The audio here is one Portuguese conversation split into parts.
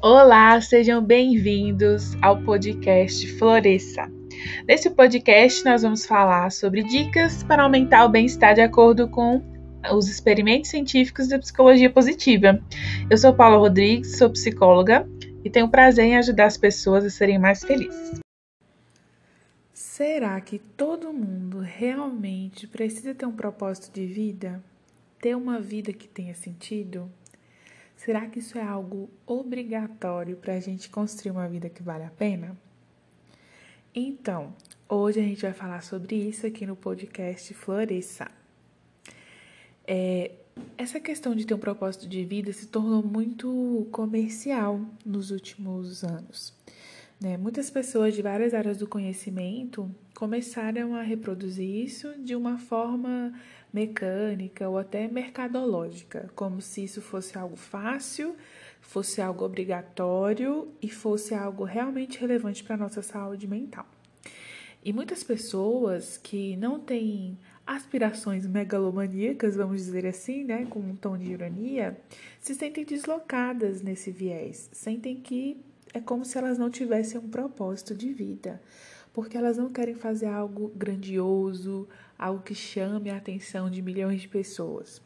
Olá, sejam bem-vindos ao podcast Floresça. Nesse podcast, nós vamos falar sobre dicas para aumentar o bem-estar de acordo com os experimentos científicos da psicologia positiva. Eu sou Paula Rodrigues, sou psicóloga e tenho prazer em ajudar as pessoas a serem mais felizes. Será que todo mundo realmente precisa ter um propósito de vida? Ter uma vida que tenha sentido? Será que isso é algo obrigatório para a gente construir uma vida que vale a pena? Então, hoje a gente vai falar sobre isso aqui no podcast Floresça. É, essa questão de ter um propósito de vida se tornou muito comercial nos últimos anos. Né? Muitas pessoas de várias áreas do conhecimento começaram a reproduzir isso de uma forma mecânica ou até mercadológica, como se isso fosse algo fácil, fosse algo obrigatório e fosse algo realmente relevante para a nossa saúde mental. E muitas pessoas que não têm aspirações megalomaníacas, vamos dizer assim, né, com um tom de ironia, se sentem deslocadas nesse viés, sentem que é como se elas não tivessem um propósito de vida, porque elas não querem fazer algo grandioso, algo que chame a atenção de milhões de pessoas.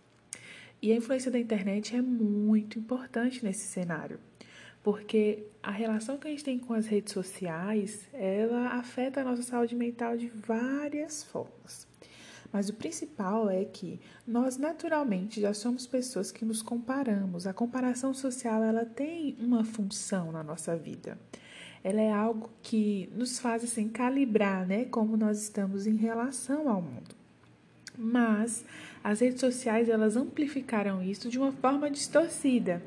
E a influência da internet é muito importante nesse cenário, porque a relação que a gente tem com as redes sociais, ela afeta a nossa saúde mental de várias formas. Mas o principal é que nós naturalmente já somos pessoas que nos comparamos. A comparação social ela tem uma função na nossa vida. Ela é algo que nos faz assim calibrar, né, como nós estamos em relação ao mundo. Mas as redes sociais elas amplificaram isso de uma forma distorcida.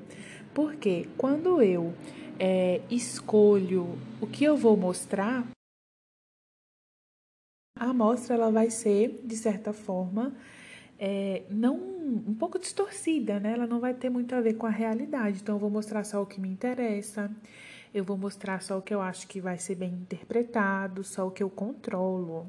Porque quando eu é, escolho o que eu vou mostrar, a amostra ela vai ser, de certa forma, é, não um pouco distorcida, né? Ela não vai ter muito a ver com a realidade. Então, eu vou mostrar só o que me interessa, eu vou mostrar só o que eu acho que vai ser bem interpretado, só o que eu controlo.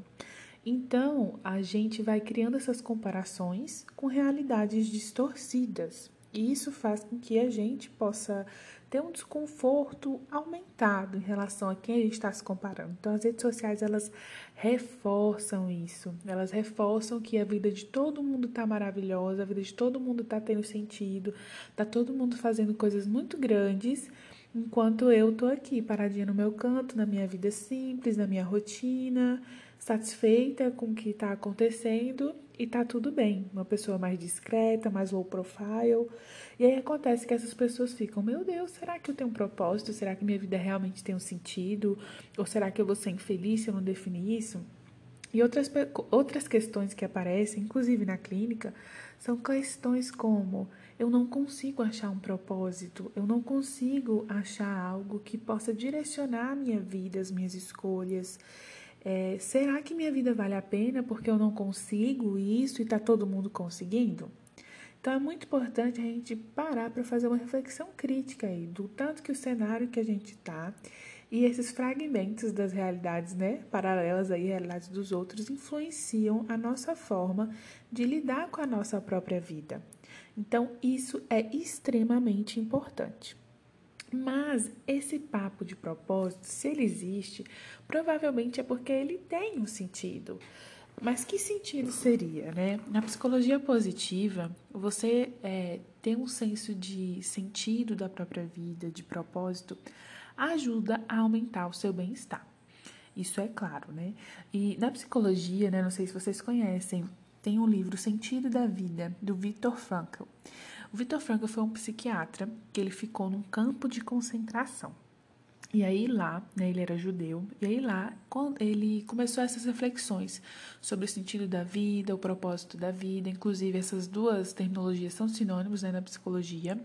Então, a gente vai criando essas comparações com realidades distorcidas. E isso faz com que a gente possa ter um desconforto aumentado em relação a quem a gente está se comparando. Então, as redes sociais elas reforçam isso, elas reforçam que a vida de todo mundo está maravilhosa, a vida de todo mundo está tendo sentido, está todo mundo fazendo coisas muito grandes, enquanto eu estou aqui paradinha no meu canto, na minha vida simples, na minha rotina, satisfeita com o que está acontecendo e tá tudo bem. Uma pessoa mais discreta, mais low profile. E aí acontece que essas pessoas ficam: meu Deus, será que eu tenho um propósito? Será que minha vida realmente tem um sentido? Ou será que eu vou ser infeliz se eu não definir isso? E outras, outras questões que aparecem, inclusive na clínica, são questões como: eu não consigo achar um propósito, eu não consigo achar algo que possa direcionar a minha vida, as minhas escolhas. É, será que minha vida vale a pena porque eu não consigo isso e está todo mundo conseguindo? Então é muito importante a gente parar para fazer uma reflexão crítica aí do tanto que o cenário que a gente está e esses fragmentos das realidades, né, paralelas aí, realidades dos outros, influenciam a nossa forma de lidar com a nossa própria vida. Então, isso é extremamente importante. Mas esse papo de propósito, se ele existe, provavelmente é porque ele tem um sentido. Mas que sentido seria, né? Na psicologia positiva, você é, ter um senso de sentido da própria vida, de propósito, ajuda a aumentar o seu bem-estar. Isso é claro, né? E na psicologia, né, não sei se vocês conhecem, tem um livro Sentido da Vida, do Viktor Frankl. O Viktor Frankl foi um psiquiatra que ele ficou num campo de concentração. E aí lá, né, ele era judeu, e aí lá ele começou essas reflexões sobre o sentido da vida, o propósito da vida, inclusive essas duas terminologias são sinônimos né, na psicologia.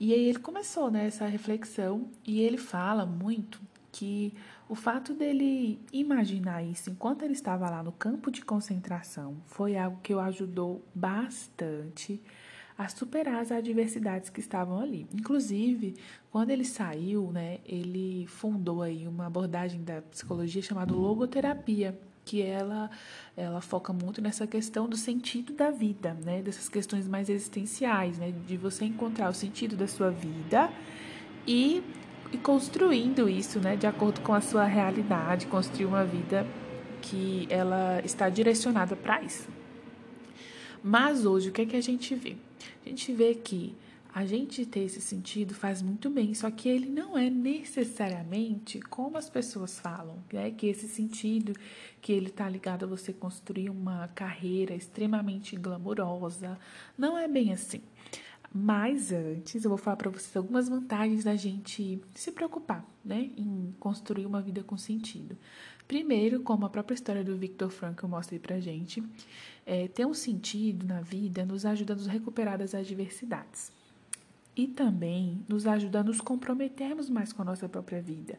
E aí ele começou né, essa reflexão e ele fala muito que o fato dele imaginar isso enquanto ele estava lá no campo de concentração foi algo que o ajudou bastante a superar as adversidades que estavam ali. Inclusive, quando ele saiu, né, ele fundou aí uma abordagem da psicologia chamada logoterapia, que ela ela foca muito nessa questão do sentido da vida, né, dessas questões mais existenciais, né, de você encontrar o sentido da sua vida e, e construindo isso, né, de acordo com a sua realidade, construir uma vida que ela está direcionada para isso. Mas hoje, o que é que a gente vê? A gente vê que a gente ter esse sentido faz muito bem, só que ele não é necessariamente como as pessoas falam, né? Que esse sentido que ele está ligado a você construir uma carreira extremamente glamurosa, não é bem assim. Mas antes, eu vou falar para vocês algumas vantagens da gente se preocupar, né, em construir uma vida com sentido. Primeiro, como a própria história do Victor Frankl mostra pra gente, é, ter um sentido na vida nos ajuda a nos recuperar das adversidades e também nos ajuda a nos comprometermos mais com a nossa própria vida.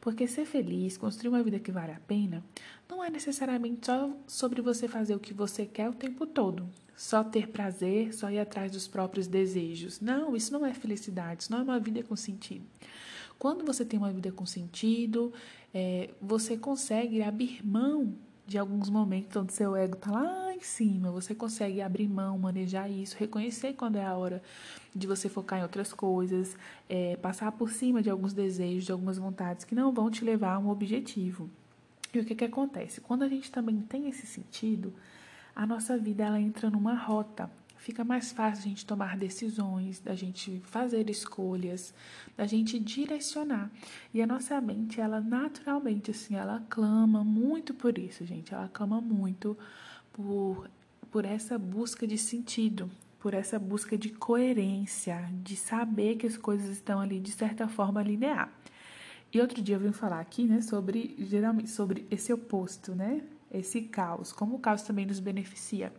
Porque ser feliz, construir uma vida que vale a pena, não é necessariamente só sobre você fazer o que você quer o tempo todo, só ter prazer, só ir atrás dos próprios desejos. Não, isso não é felicidade, isso não é uma vida com sentido. Quando você tem uma vida com sentido, é, você consegue abrir mão de alguns momentos onde seu ego está lá em cima, você consegue abrir mão, manejar isso, reconhecer quando é a hora de você focar em outras coisas, é, passar por cima de alguns desejos, de algumas vontades que não vão te levar a um objetivo. E o que, que acontece? Quando a gente também tem esse sentido, a nossa vida ela entra numa rota fica mais fácil a gente tomar decisões, da gente fazer escolhas, da gente direcionar. E a nossa mente, ela naturalmente, assim, ela clama muito por isso, gente. Ela clama muito por, por essa busca de sentido, por essa busca de coerência, de saber que as coisas estão ali de certa forma linear. E outro dia eu vim falar aqui, né, sobre geralmente sobre esse oposto, né? Esse caos, como o caos também nos beneficia.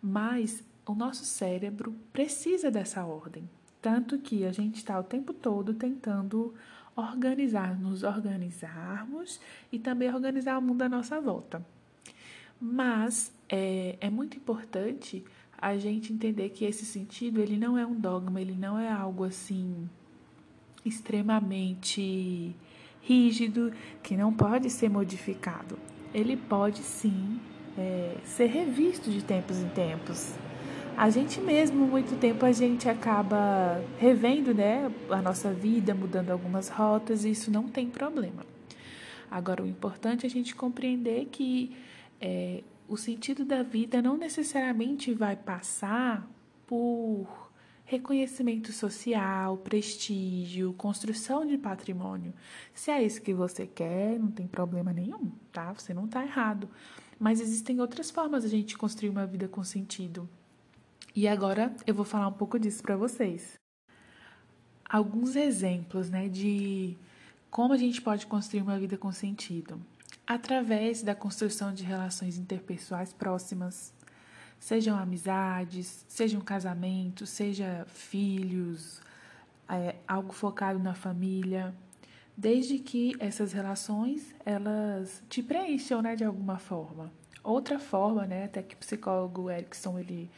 Mas o nosso cérebro precisa dessa ordem. Tanto que a gente está o tempo todo tentando organizar, nos organizarmos e também organizar o mundo à nossa volta. Mas é, é muito importante a gente entender que esse sentido ele não é um dogma, ele não é algo assim extremamente rígido que não pode ser modificado. Ele pode sim é, ser revisto de tempos em tempos a gente mesmo, muito tempo, a gente acaba revendo né, a nossa vida, mudando algumas rotas, e isso não tem problema. Agora, o importante é a gente compreender que é, o sentido da vida não necessariamente vai passar por reconhecimento social, prestígio, construção de patrimônio. Se é isso que você quer, não tem problema nenhum, tá? Você não está errado. Mas existem outras formas de a gente construir uma vida com sentido. E agora eu vou falar um pouco disso para vocês. Alguns exemplos, né, de como a gente pode construir uma vida com sentido através da construção de relações interpessoais próximas, sejam amizades, sejam casamentos, seja filhos, é, algo focado na família, desde que essas relações elas te preencham, né, de alguma forma. Outra forma, né, até que o psicólogo Erickson ele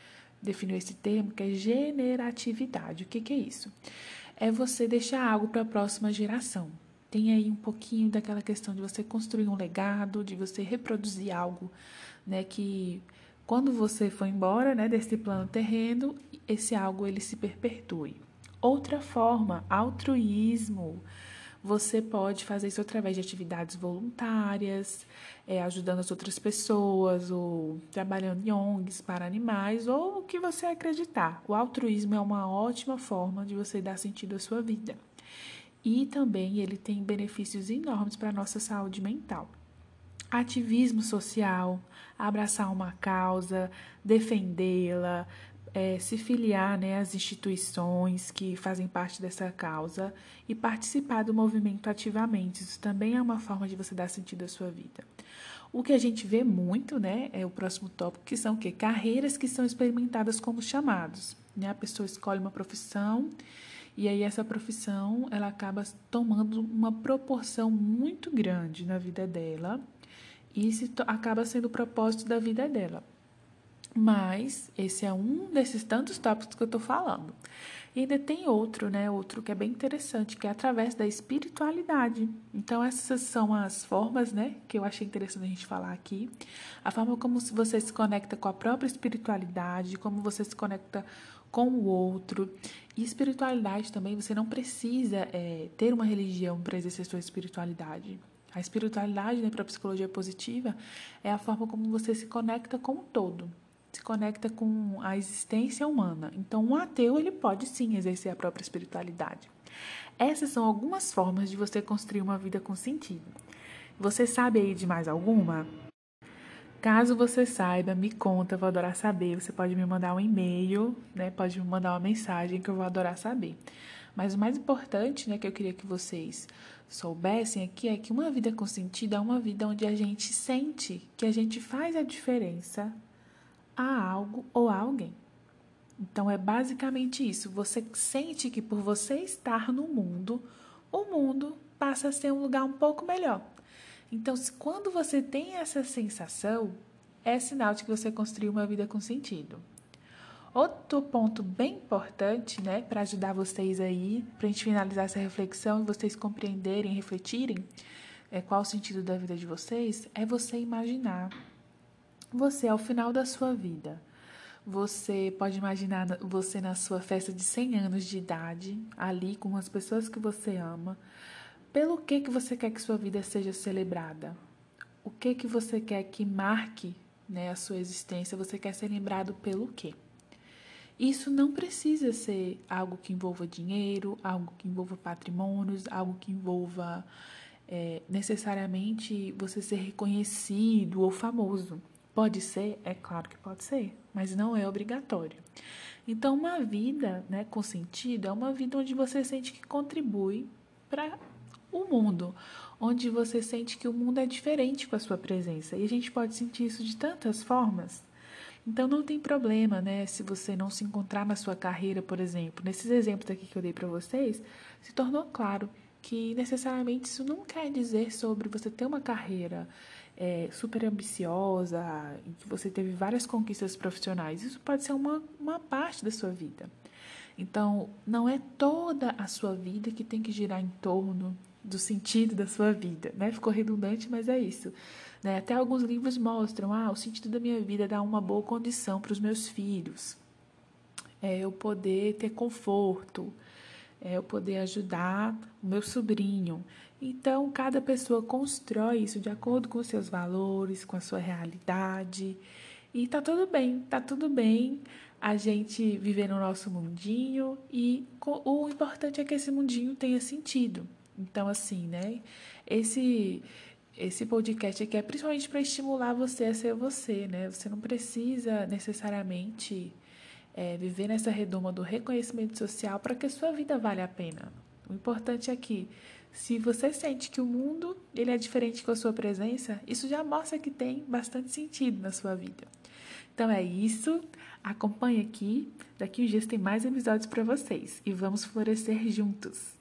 definiu esse termo, que é generatividade. O que, que é isso? É você deixar algo para a próxima geração. Tem aí um pouquinho daquela questão de você construir um legado, de você reproduzir algo, né, que quando você for embora, né, desse plano terreno, esse algo ele se perpetue. Outra forma, altruísmo. Você pode fazer isso através de atividades voluntárias, é, ajudando as outras pessoas, ou trabalhando em ONGs para animais, ou o que você acreditar. O altruísmo é uma ótima forma de você dar sentido à sua vida. E também ele tem benefícios enormes para a nossa saúde mental. Ativismo social, abraçar uma causa, defendê-la, é, se filiar né, às instituições que fazem parte dessa causa e participar do movimento ativamente. Isso também é uma forma de você dar sentido à sua vida. O que a gente vê muito, né, é o próximo tópico, que são o quê? Carreiras que são experimentadas como chamados. Né? A pessoa escolhe uma profissão e aí essa profissão ela acaba tomando uma proporção muito grande na vida dela e se acaba sendo o propósito da vida dela. Mas esse é um desses tantos tópicos que eu estou falando. E ainda tem outro, né? Outro que é bem interessante, que é através da espiritualidade. Então, essas são as formas, né? Que eu achei interessante a gente falar aqui. A forma como você se conecta com a própria espiritualidade, como você se conecta com o outro. E espiritualidade também, você não precisa é, ter uma religião para exercer sua espiritualidade. A espiritualidade, né, para a psicologia positiva, é a forma como você se conecta com o todo se conecta com a existência humana. Então, um ateu ele pode sim exercer a própria espiritualidade. Essas são algumas formas de você construir uma vida com sentido. Você sabe aí de mais alguma? Caso você saiba, me conta, eu vou adorar saber. Você pode me mandar um e-mail, né? Pode me mandar uma mensagem que eu vou adorar saber. Mas o mais importante, né, que eu queria que vocês soubessem aqui é que uma vida com sentido é uma vida onde a gente sente que a gente faz a diferença a algo ou a alguém. Então é basicamente isso. Você sente que por você estar no mundo, o mundo passa a ser um lugar um pouco melhor. Então, quando você tem essa sensação, é sinal de que você construiu uma vida com sentido. Outro ponto bem importante, né, para ajudar vocês aí, para a gente finalizar essa reflexão e vocês compreenderem, refletirem é, qual o sentido da vida de vocês, é você imaginar você ao final da sua vida. Você pode imaginar você na sua festa de 100 anos de idade, ali com as pessoas que você ama. Pelo que que você quer que sua vida seja celebrada? O que que você quer que marque, né, a sua existência? Você quer ser lembrado pelo quê? Isso não precisa ser algo que envolva dinheiro, algo que envolva patrimônios, algo que envolva é, necessariamente você ser reconhecido ou famoso. Pode ser? É claro que pode ser, mas não é obrigatório. Então, uma vida né, com sentido é uma vida onde você sente que contribui para o mundo, onde você sente que o mundo é diferente com a sua presença. E a gente pode sentir isso de tantas formas. Então não tem problema, né, se você não se encontrar na sua carreira, por exemplo. Nesses exemplos aqui que eu dei para vocês, se tornou claro que necessariamente isso não quer dizer sobre você ter uma carreira é, super ambiciosa, em que você teve várias conquistas profissionais. Isso pode ser uma, uma parte da sua vida. Então, não é toda a sua vida que tem que girar em torno do sentido da sua vida, né? Ficou redundante, mas é isso. Né? Até alguns livros mostram, ah, o sentido da minha vida é dar uma boa condição para os meus filhos, é eu poder ter conforto, é eu poder ajudar o meu sobrinho. Então, cada pessoa constrói isso de acordo com os seus valores, com a sua realidade. E tá tudo bem, tá tudo bem a gente viver no nosso mundinho e o importante é que esse mundinho tenha sentido. Então, assim, né? Esse esse podcast aqui é principalmente para estimular você a ser você, né? Você não precisa necessariamente é, viver nessa redoma do reconhecimento social para que a sua vida valha a pena. O importante é que se você sente que o mundo ele é diferente com a sua presença, isso já mostra que tem bastante sentido na sua vida. Então é isso. Acompanhe aqui. Daqui uns dias tem mais episódios para vocês e vamos florescer juntos.